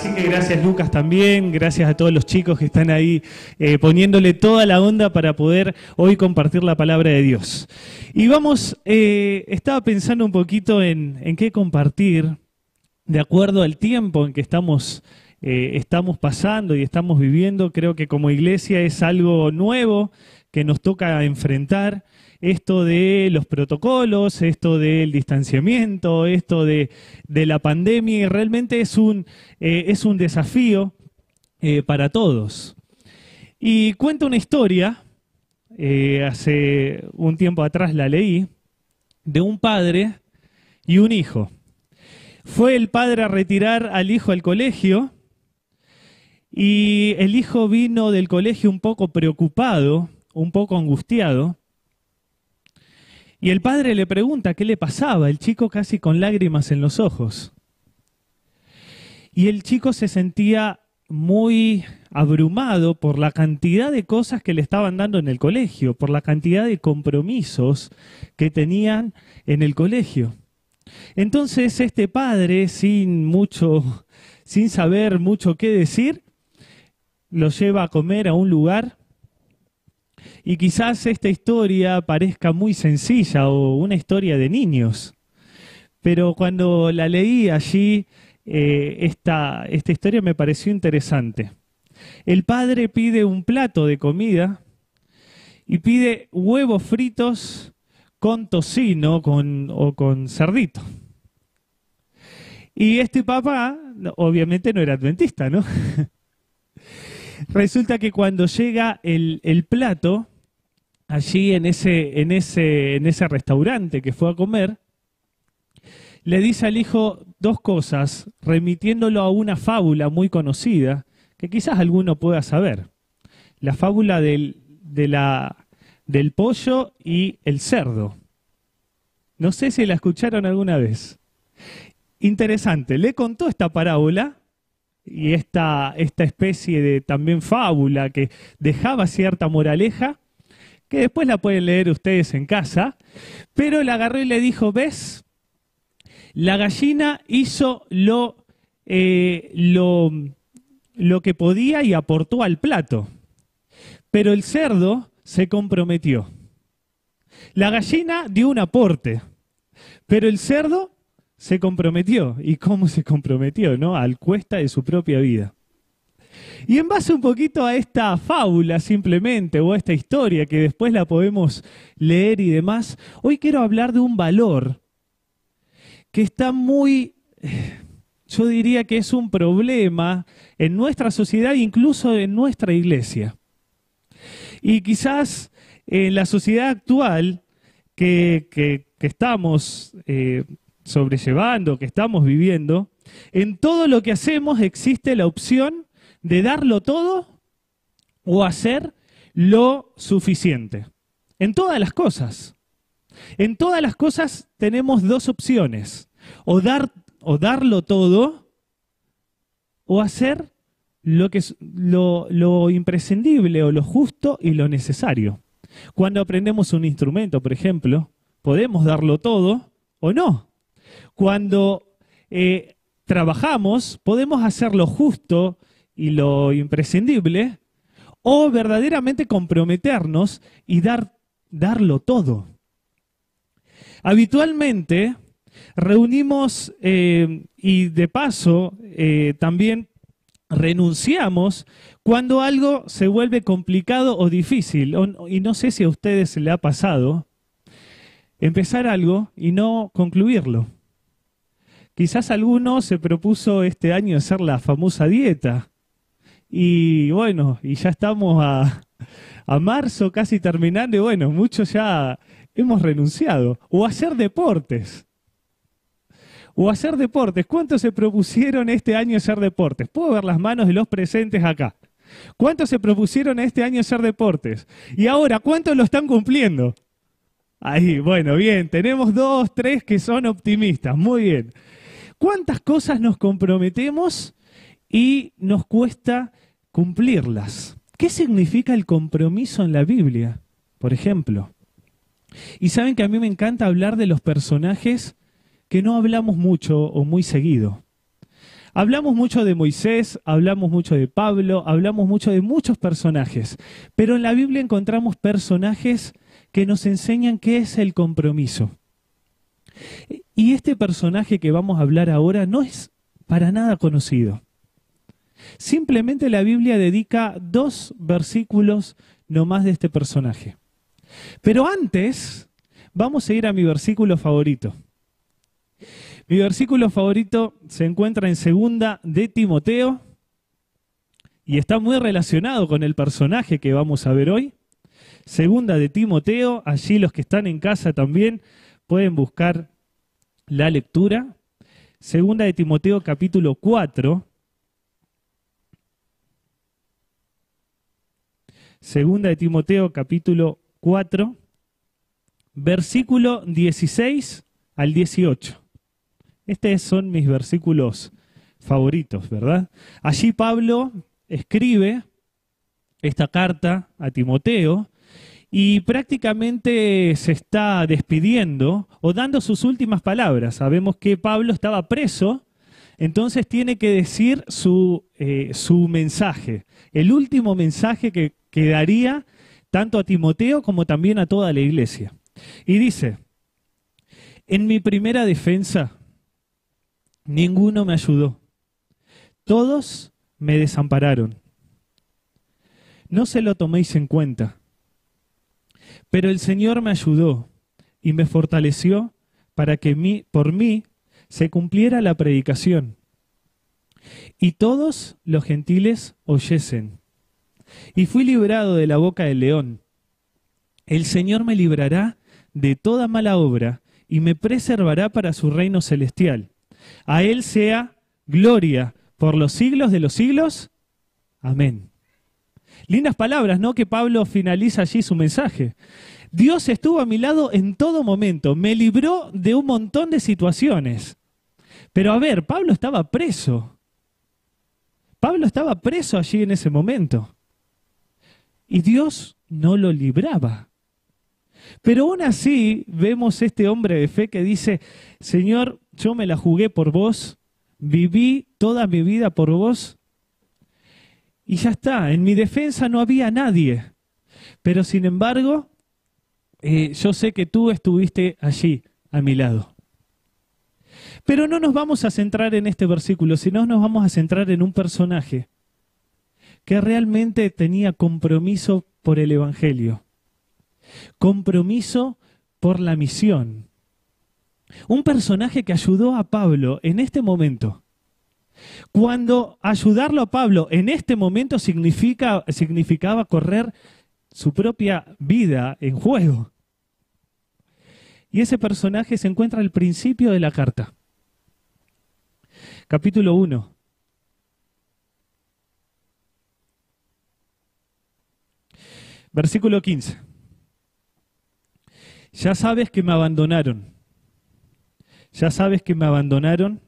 Así que gracias Lucas también, gracias a todos los chicos que están ahí eh, poniéndole toda la onda para poder hoy compartir la palabra de Dios. Y vamos, eh, estaba pensando un poquito en, en, qué compartir de acuerdo al tiempo en que estamos, eh, estamos pasando y estamos viviendo. Creo que como iglesia es algo nuevo que nos toca enfrentar esto de los protocolos, esto del distanciamiento, esto de, la pandemia, y realmente es un, eh, desafío eh, para todos. Y cuento una historia, eh, hace un tiempo atrás la leí, de un padre y un hijo. Fue el padre a retirar al hijo al colegio y el hijo vino del colegio un poco preocupado, un poco angustiado, y el padre le pregunta qué le pasaba, el chico casi con lágrimas en los ojos. Y el chico se sentía muy abrumado por la cantidad de cosas que le estaban dando en el colegio, por la cantidad de compromisos que tenían en el colegio. Entonces este padre, sin mucho, sin saber mucho qué decir, lo lleva a comer a un lugar y quizás esta historia parezca muy sencilla o una historia de niños, pero cuando la leí allí, eh, esta, esta historia me pareció interesante. El padre pide un plato de comida y pide huevos fritos con tocino o con cerdito. Y este papá, obviamente no era adventista, ¿no? Resulta que cuando llega el, el plato, allí en ese, en, ese, en ese restaurante que fue a comer, le dice al hijo dos cosas, remitiéndolo a una fábula muy conocida, que quizás alguno pueda saber. La fábula del, de la, del pollo y el cerdo. No sé si la escucharon alguna vez. Interesante, le contó esta parábola y esta, esta especie de también fábula que dejaba cierta moraleja que después la pueden leer ustedes en casa, pero la agarró y le dijo, ¿ves? La gallina hizo lo, eh, lo, lo que podía y aportó al plato, pero el cerdo se comprometió. La gallina dio un aporte, pero el cerdo se comprometió. ¿Y cómo se comprometió? ¿No? Al cuesta de su propia vida. Y en base un poquito a esta fábula simplemente, o a esta historia que después la podemos leer y demás, hoy quiero hablar de un valor que está muy, yo diría que es un problema en nuestra sociedad, incluso en nuestra iglesia. Y quizás en la sociedad actual que, estamos eh, sobrellevando, que estamos viviendo, en todo lo que hacemos existe la opción de darlo todo o hacer lo suficiente. En todas las cosas. En todas las cosas tenemos dos opciones. O, dar, o darlo todo o hacer lo, que es, lo, imprescindible o lo justo y lo necesario. Cuando aprendemos un instrumento, por ejemplo, podemos darlo todo o no. Cuando eh, trabajamos, podemos hacer lo justo y lo imprescindible, o verdaderamente comprometernos y dar, darlo todo. Habitualmente reunimos eh, y de paso eh, también renunciamos cuando algo se vuelve complicado o difícil. y no sé si a ustedes se le ha pasado empezar algo y no concluirlo. Quizás alguno se propuso este año hacer la famosa dieta y bueno, y ya estamos a, marzo casi terminando y bueno, muchos ya hemos renunciado. O hacer deportes. O hacer deportes. ¿Cuántos se propusieron este año hacer deportes? Puedo ver las manos de los presentes acá. ¿Cuántos se propusieron este año hacer deportes? Y ahora, ¿cuántos lo están cumpliendo? Ahí, bueno, bien, tenemos dos, tres que son optimistas, muy bien. ¿Cuántas cosas nos comprometemos y nos cuesta cumplirlas. ¿Qué significa el compromiso en la Biblia, por ejemplo? Y saben que a mí me encanta hablar de los personajes que no hablamos mucho o muy seguido. Hablamos mucho de Moisés, hablamos mucho de Pablo, hablamos mucho de muchos personajes, pero en la Biblia encontramos personajes que nos enseñan qué es el compromiso. Y este personaje que vamos a hablar ahora no es para nada conocido. Simplemente la Biblia dedica dos versículos nomás de este personaje. Pero antes, vamos a ir a mi versículo favorito. Mi versículo favorito se encuentra en segunda de Timoteo y está muy relacionado con el personaje que vamos a ver hoy. Segunda de Timoteo, allí los que están en casa también pueden buscar la lectura. Segunda de Timoteo capítulo 4. Segunda de Timoteo capítulo 4, versículo 16 al 18. Estos son mis versículos favoritos, ¿verdad? Allí Pablo escribe esta carta a Timoteo y prácticamente se está despidiendo o dando sus últimas palabras. Sabemos que Pablo estaba preso, entonces tiene que decir su, eh, su mensaje, el último mensaje que, que daría tanto a Timoteo como también a toda la iglesia. Y dice, en mi primera defensa, Ninguno me ayudó. Todos me desampararon. No se lo toméis en cuenta. Pero el Señor me ayudó y me fortaleció para que por mí se cumpliera la predicación. Y todos los gentiles oyesen. Y fui librado de la boca del león. El Señor me librará de toda mala obra y me preservará para su reino celestial. A Él sea gloria por los siglos de los siglos. Amén. Lindas palabras, ¿no? Que Pablo finaliza allí su mensaje. Dios estuvo a mi lado en todo momento, me libró de un montón de situaciones. Pero a ver, Pablo estaba preso. Pablo estaba preso allí en ese momento. Y Dios no lo libraba. Pero aún así vemos este hombre de fe que dice, Señor, yo me la jugué por vos, viví toda mi vida por vos, y ya está, en mi defensa no había nadie. Pero sin embargo, eh, yo sé que tú estuviste allí, a mi lado. Pero no nos vamos a centrar en este versículo, sino nos vamos a centrar en un personaje que realmente tenía compromiso por el Evangelio, compromiso por la misión, un personaje que ayudó a Pablo en este momento. Cuando ayudarlo a Pablo en este momento significa, significaba correr su propia vida en juego. Y ese personaje se encuentra al principio de la carta. Capítulo 1. Versículo 15. Ya sabes que me abandonaron ya sabes que me abandonaron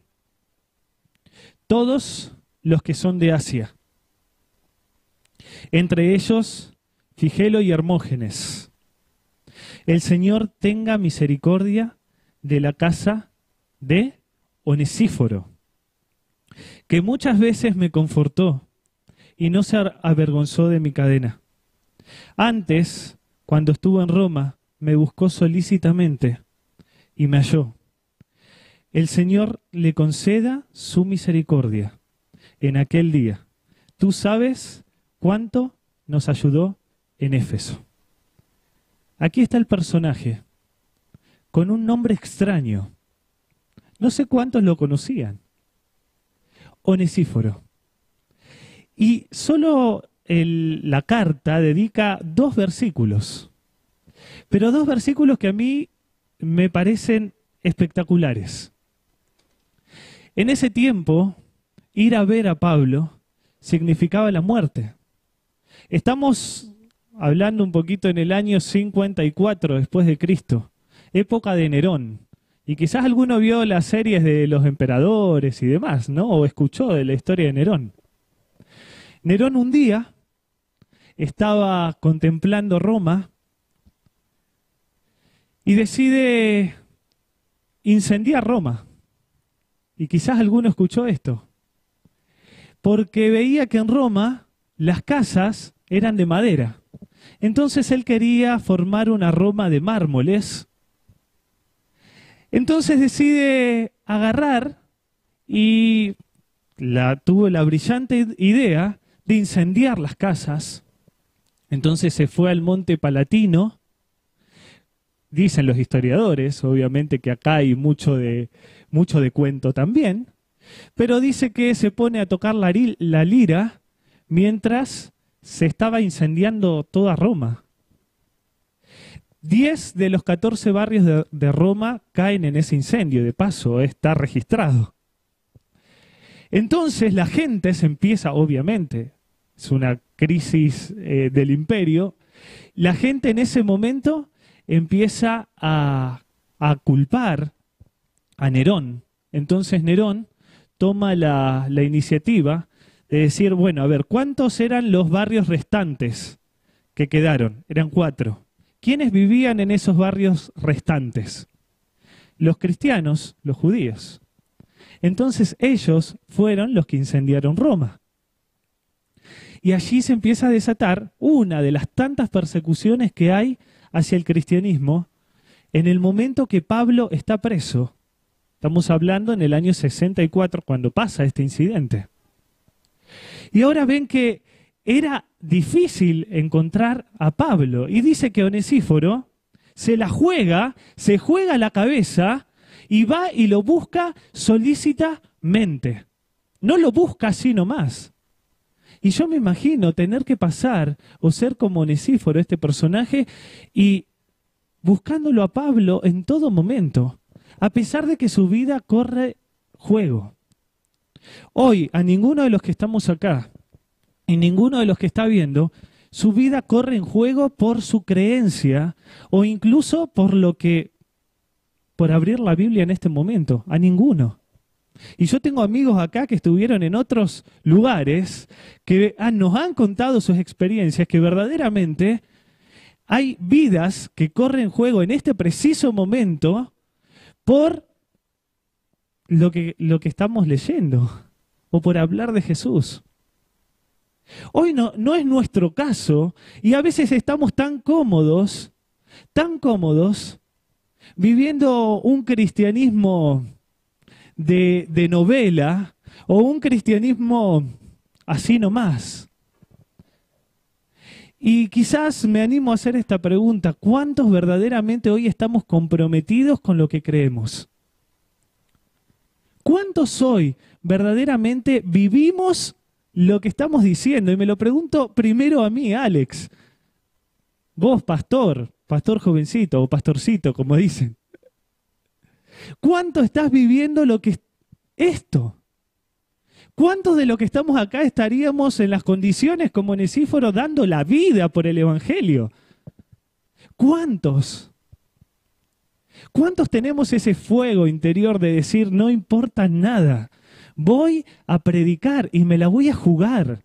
todos los que son de Asia. Entre ellos, Figelo y Hermógenes. El Señor tenga misericordia de la casa de Onesíforo, que muchas veces me confortó y no se avergonzó de mi cadena. Antes, cuando estuvo en Roma, me buscó solícitamente y me halló el Señor le conceda su misericordia en aquel día. Tú sabes cuánto nos ayudó en Éfeso. Aquí está el personaje, con un nombre extraño. No sé cuántos lo conocían. Onesíforo. Y solo la carta dedica dos versículos, pero dos versículos que a mí me parecen espectaculares. En ese tiempo, ir a ver a Pablo significaba la muerte. Estamos hablando un poquito en el año 54 después de Cristo, época de Nerón. Y quizás alguno vio las series de los emperadores y demás, ¿no? O escuchó de la historia de Nerón. Nerón un día estaba contemplando Roma y decide incendiar Roma. Y quizás alguno escuchó esto. porque veía que en Roma las casas eran de madera. Entonces él quería formar una Roma de mármoles. Entonces decide agarrar y la, tuvo la brillante idea de incendiar las casas. Entonces se fue al monte Palatino. Dicen los historiadores, obviamente que acá hay mucho de, mucho de cuento también, pero dice que se pone a tocar la, la lira mientras se estaba incendiando toda Roma. Diez de los catorce barrios de, Roma caen en ese incendio, de paso, está registrado. Entonces la gente se empieza, obviamente, es una crisis eh, del imperio, la gente en ese momento empieza a, a culpar a Nerón. Entonces Nerón toma la, la iniciativa de decir, bueno, a ver, ¿cuántos eran los barrios restantes que quedaron? Eran cuatro. ¿Quiénes vivían en esos barrios restantes? Los cristianos, los judíos. Entonces ellos fueron los que incendiaron Roma. Y allí se empieza a desatar una de las tantas persecuciones que hay hacia el cristianismo en el momento que Pablo está preso. Estamos hablando en el año 64 cuando pasa este incidente. Y ahora ven que era difícil encontrar a Pablo. Y dice que Onesíforo se la juega, se juega la cabeza y va y lo busca solícitamente. No lo busca así nomás. Y yo me imagino tener que pasar o ser como Onesíforo, este personaje, y buscándolo a Pablo en todo momento, a pesar de que su vida corre juego. Hoy, a ninguno de los que estamos acá y ninguno de los que está viendo, su vida corre en juego por su creencia o incluso por lo que, por abrir la Biblia en este momento. A ninguno. Y yo tengo amigos acá que estuvieron en otros lugares que nos han contado sus experiencias que verdaderamente hay vidas que corren juego en este preciso momento por lo que, lo que estamos leyendo o por hablar de Jesús. Hoy no, no es nuestro caso y a veces estamos tan cómodos, tan cómodos, viviendo un cristianismo de, de novela o un cristianismo así nomás. Y quizás me animo a hacer esta pregunta, ¿cuántos verdaderamente hoy estamos comprometidos con lo que creemos? ¿Cuántos hoy verdaderamente vivimos lo que estamos diciendo? Y me lo pregunto primero a mí, Alex. Vos, pastor, pastor jovencito o pastorcito, como dicen. ¿Cuánto estás viviendo lo que esto? ¿Cuántos de los que estamos acá estaríamos en las condiciones como Nesíforo dando la vida por el Evangelio? ¿Cuántos? ¿Cuántos tenemos ese fuego interior de decir, no importa nada, voy a predicar y me la voy a jugar?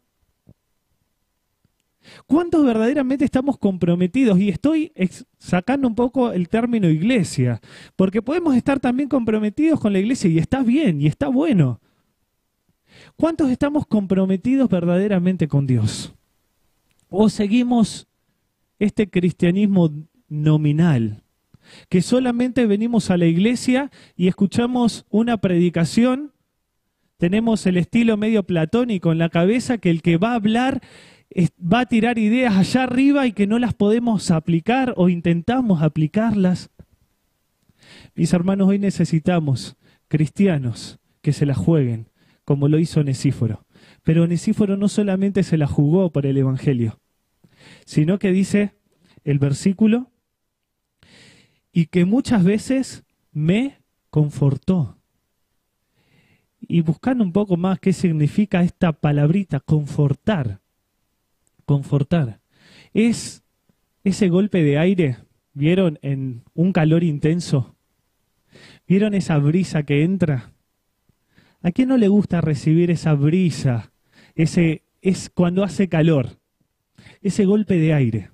¿Cuántos verdaderamente estamos comprometidos? Y estoy sacando un poco el término iglesia, porque podemos estar también comprometidos con la iglesia y está bien y está bueno. ¿Cuántos estamos comprometidos verdaderamente con Dios? ¿O seguimos este cristianismo nominal? Que solamente venimos a la iglesia y escuchamos una predicación, tenemos el estilo medio platónico en la cabeza que el que va a hablar va a tirar ideas allá arriba y que no las podemos aplicar o intentamos aplicarlas. Mis hermanos, hoy necesitamos cristianos que se la jueguen, como lo hizo Onesíforo. Pero Onesíforo no solamente se la jugó por el Evangelio, sino que dice el versículo, y que muchas veces me confortó. Y buscando un poco más qué significa esta palabrita, confortar confortar. Es ese golpe de aire, ¿vieron? En un calor intenso. ¿Vieron esa brisa que entra? ¿A quién no le gusta recibir esa brisa? Ese es cuando hace calor. Ese golpe de aire.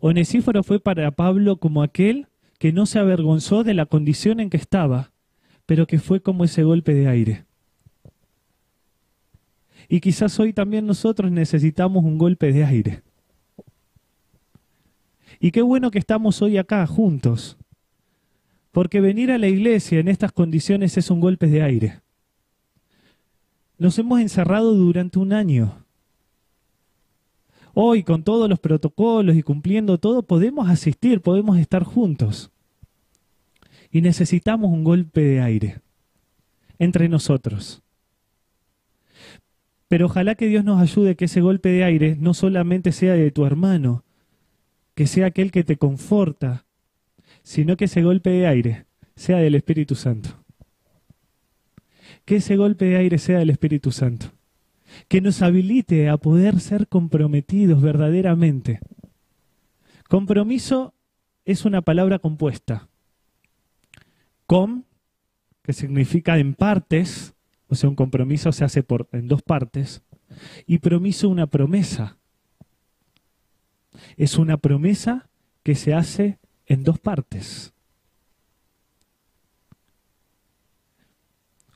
Onesíforo fue para Pablo como aquel que no se avergonzó de la condición en que estaba, pero que fue como ese golpe de aire. Y quizás hoy también nosotros necesitamos un golpe de aire. Y qué bueno que estamos hoy acá juntos, porque venir a la iglesia en estas condiciones es un golpe de aire. Nos hemos encerrado durante un año. Hoy, con todos los protocolos y cumpliendo todo, podemos asistir, podemos estar juntos. Y necesitamos un golpe de aire entre nosotros. Pero ojalá que Dios nos ayude que ese golpe de aire no solamente sea de tu hermano, que sea aquel que te conforta, sino que ese golpe de aire sea del Espíritu Santo. Que ese golpe de aire sea del Espíritu Santo. Que nos habilite a poder ser comprometidos verdaderamente. Compromiso es una palabra compuesta. Com, que significa en partes, o sea, un compromiso se hace por, en dos partes, y promiso una promesa. Es una promesa que se hace en dos partes.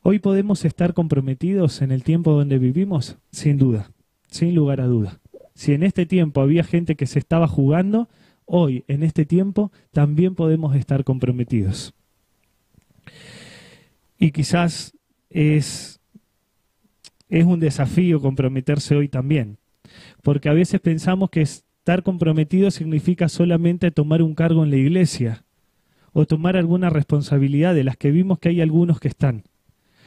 Hoy podemos estar comprometidos en el tiempo donde vivimos, sin duda, sin lugar a duda. Si en este tiempo había gente que se estaba jugando, hoy, en este tiempo, también podemos estar comprometidos. Y quizás es, es un desafío comprometerse hoy también, porque a veces pensamos que es, Estar comprometido significa solamente tomar un cargo en la iglesia o tomar alguna responsabilidad de las que vimos que hay algunos que están.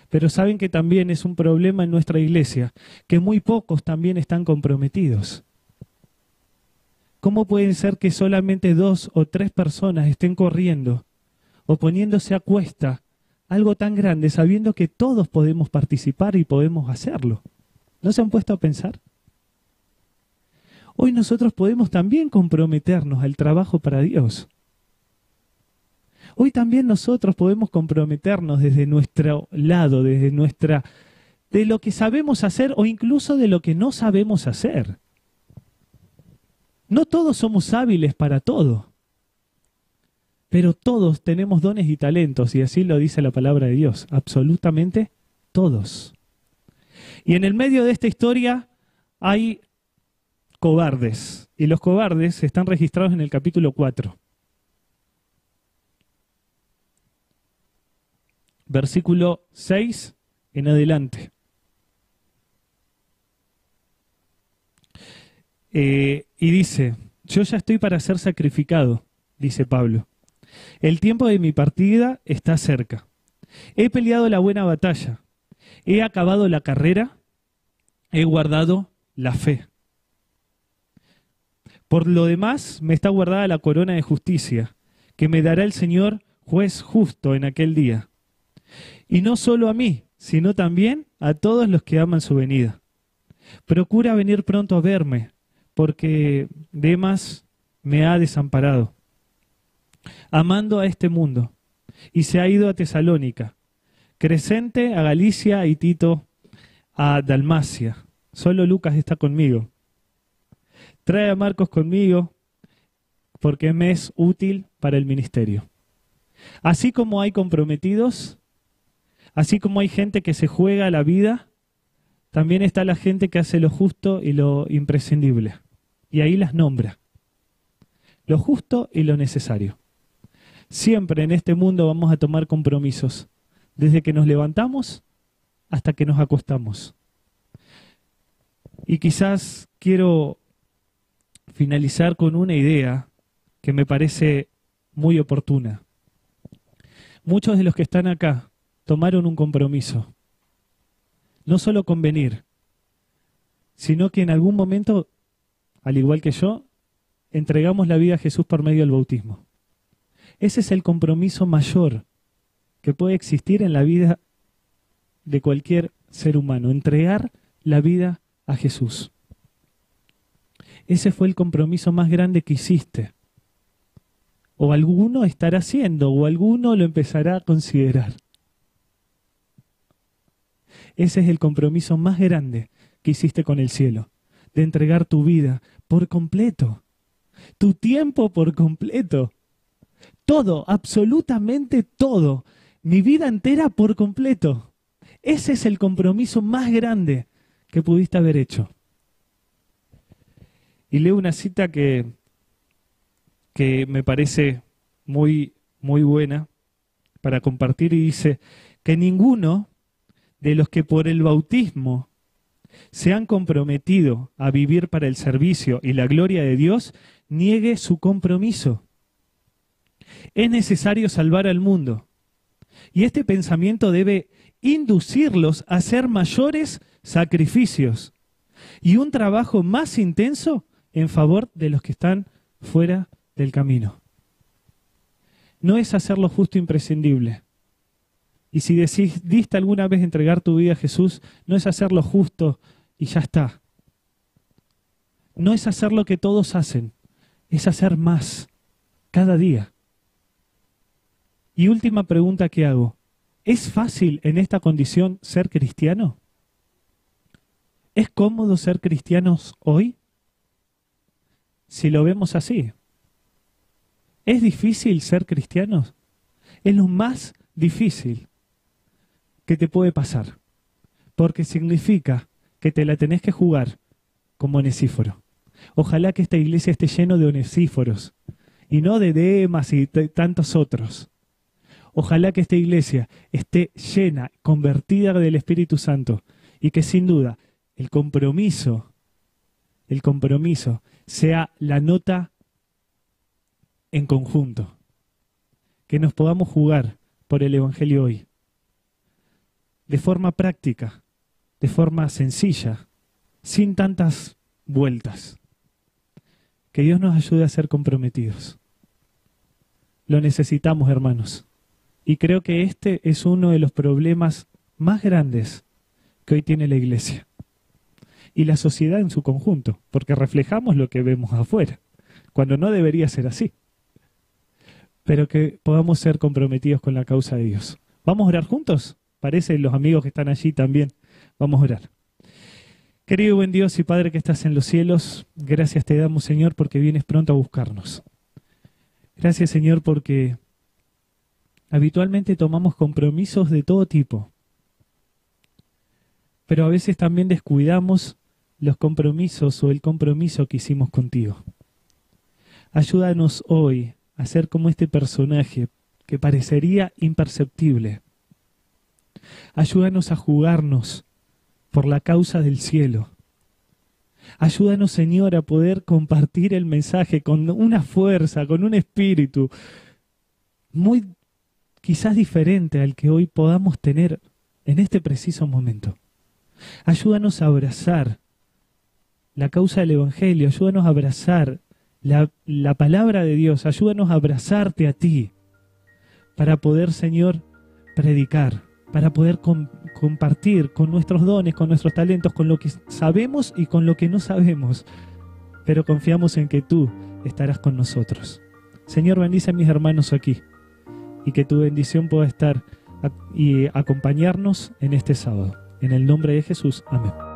Pero saben que también es un problema en nuestra iglesia, que muy pocos también están comprometidos. ¿Cómo puede ser que solamente dos o tres personas estén corriendo o poniéndose a cuesta algo tan grande sabiendo que todos podemos participar y podemos hacerlo? ¿No se han puesto a pensar? Hoy nosotros podemos también comprometernos al trabajo para Dios. Hoy también nosotros podemos comprometernos desde nuestro lado, desde nuestra de lo que sabemos hacer o incluso de lo que no sabemos hacer. No todos somos hábiles para todo, pero todos tenemos dones y talentos, y así lo dice la palabra de Dios, absolutamente todos. Y en el medio de esta historia hay cobardes. Y los cobardes están registrados en el capítulo 4. Versículo 6 en adelante. Eh, y dice, yo ya estoy para ser sacrificado, dice Pablo. El tiempo de mi partida está cerca. He peleado la buena batalla. He acabado la carrera. He guardado la fe. Por lo demás, me está guardada la corona de justicia, que me dará el Señor juez justo en aquel día. Y no solo a mí, sino también a todos los que aman su venida. Procura venir pronto a verme, porque Demas me ha desamparado, amando a este mundo, y se ha ido a Tesalónica, Crescente a Galicia y Tito a Dalmacia. Solo Lucas está conmigo. Trae a Marcos conmigo porque me es útil para el ministerio. Así como hay comprometidos, así como hay gente que se juega la vida, también está la gente que hace lo justo y lo imprescindible. Y ahí las nombra. Lo justo y lo necesario. Siempre en este mundo vamos a tomar compromisos, desde que nos levantamos hasta que nos acostamos. Y quizás quiero finalizar con una idea que me parece muy oportuna. Muchos de los que están acá tomaron un compromiso, no solo con venir, sino que en algún momento, al igual que yo, entregamos la vida a Jesús por medio del bautismo. Ese es el compromiso mayor que puede existir en la vida de cualquier ser humano, entregar la vida a Jesús. Ese fue el compromiso más grande que hiciste. O alguno estará haciendo, o alguno lo empezará a considerar. Ese es el compromiso más grande que hiciste con el cielo, de entregar tu vida por completo, tu tiempo por completo, todo, absolutamente todo, mi vida entera por completo. Ese es el compromiso más grande que pudiste haber hecho. Y leo una cita que, que me parece muy, muy buena para compartir y dice que ninguno de los que por el bautismo se han comprometido a vivir para el servicio y la gloria de Dios niegue su compromiso. Es necesario salvar al mundo. Y este pensamiento debe inducirlos a hacer mayores sacrificios y un trabajo más intenso en favor de los que están fuera del camino. No es hacer lo justo imprescindible. Y si decidiste alguna vez entregar tu vida a Jesús, no es hacer lo justo y ya está. No es hacer lo que todos hacen, es hacer más cada día. Y última pregunta que hago. ¿Es fácil en esta condición ser cristiano? ¿Es cómodo ser cristianos hoy? Si lo vemos así. ¿Es difícil ser cristianos? Es lo más difícil que te puede pasar, porque significa que te la tenés que jugar como onesíforo. Ojalá que esta iglesia esté lleno de onesíforos y no de Demas y tantos otros. Ojalá que esta iglesia esté llena, convertida del Espíritu Santo y que sin duda el compromiso, el compromiso sea la nota en conjunto. Que nos podamos jugar por el Evangelio hoy. De forma práctica, de forma sencilla, sin tantas vueltas. Que Dios nos ayude a ser comprometidos. Lo necesitamos, hermanos. Y creo que este es uno de los problemas más grandes que hoy tiene la iglesia y la sociedad en su conjunto, porque reflejamos lo que vemos afuera, cuando no debería ser así. Pero que podamos ser comprometidos con la causa de Dios. ¿Vamos a orar juntos? Parece los amigos que están allí también. Vamos a orar. Querido buen Dios y Padre que estás en los cielos, gracias te damos Señor porque vienes pronto a buscarnos. Gracias Señor porque habitualmente tomamos compromisos de todo tipo, pero a veces también descuidamos los compromisos o el compromiso que hicimos contigo. Ayúdanos hoy a ser como este personaje que parecería imperceptible. Ayúdanos a jugarnos por la causa del cielo. Ayúdanos, Señor, a poder compartir el mensaje con una fuerza, con un espíritu muy quizás diferente al que hoy podamos tener en este preciso momento. Ayúdanos a abrazar la causa del Evangelio, ayúdanos a abrazar la, palabra de Dios, ayúdanos a abrazarte a ti para poder, Señor, predicar, para poder compartir con nuestros dones, con nuestros talentos, con lo que sabemos y con lo que no sabemos, pero confiamos en que tú estarás con nosotros. Señor, bendice a mis hermanos aquí y que tu bendición pueda estar y acompañarnos en este sábado. En el nombre de Jesús, amén.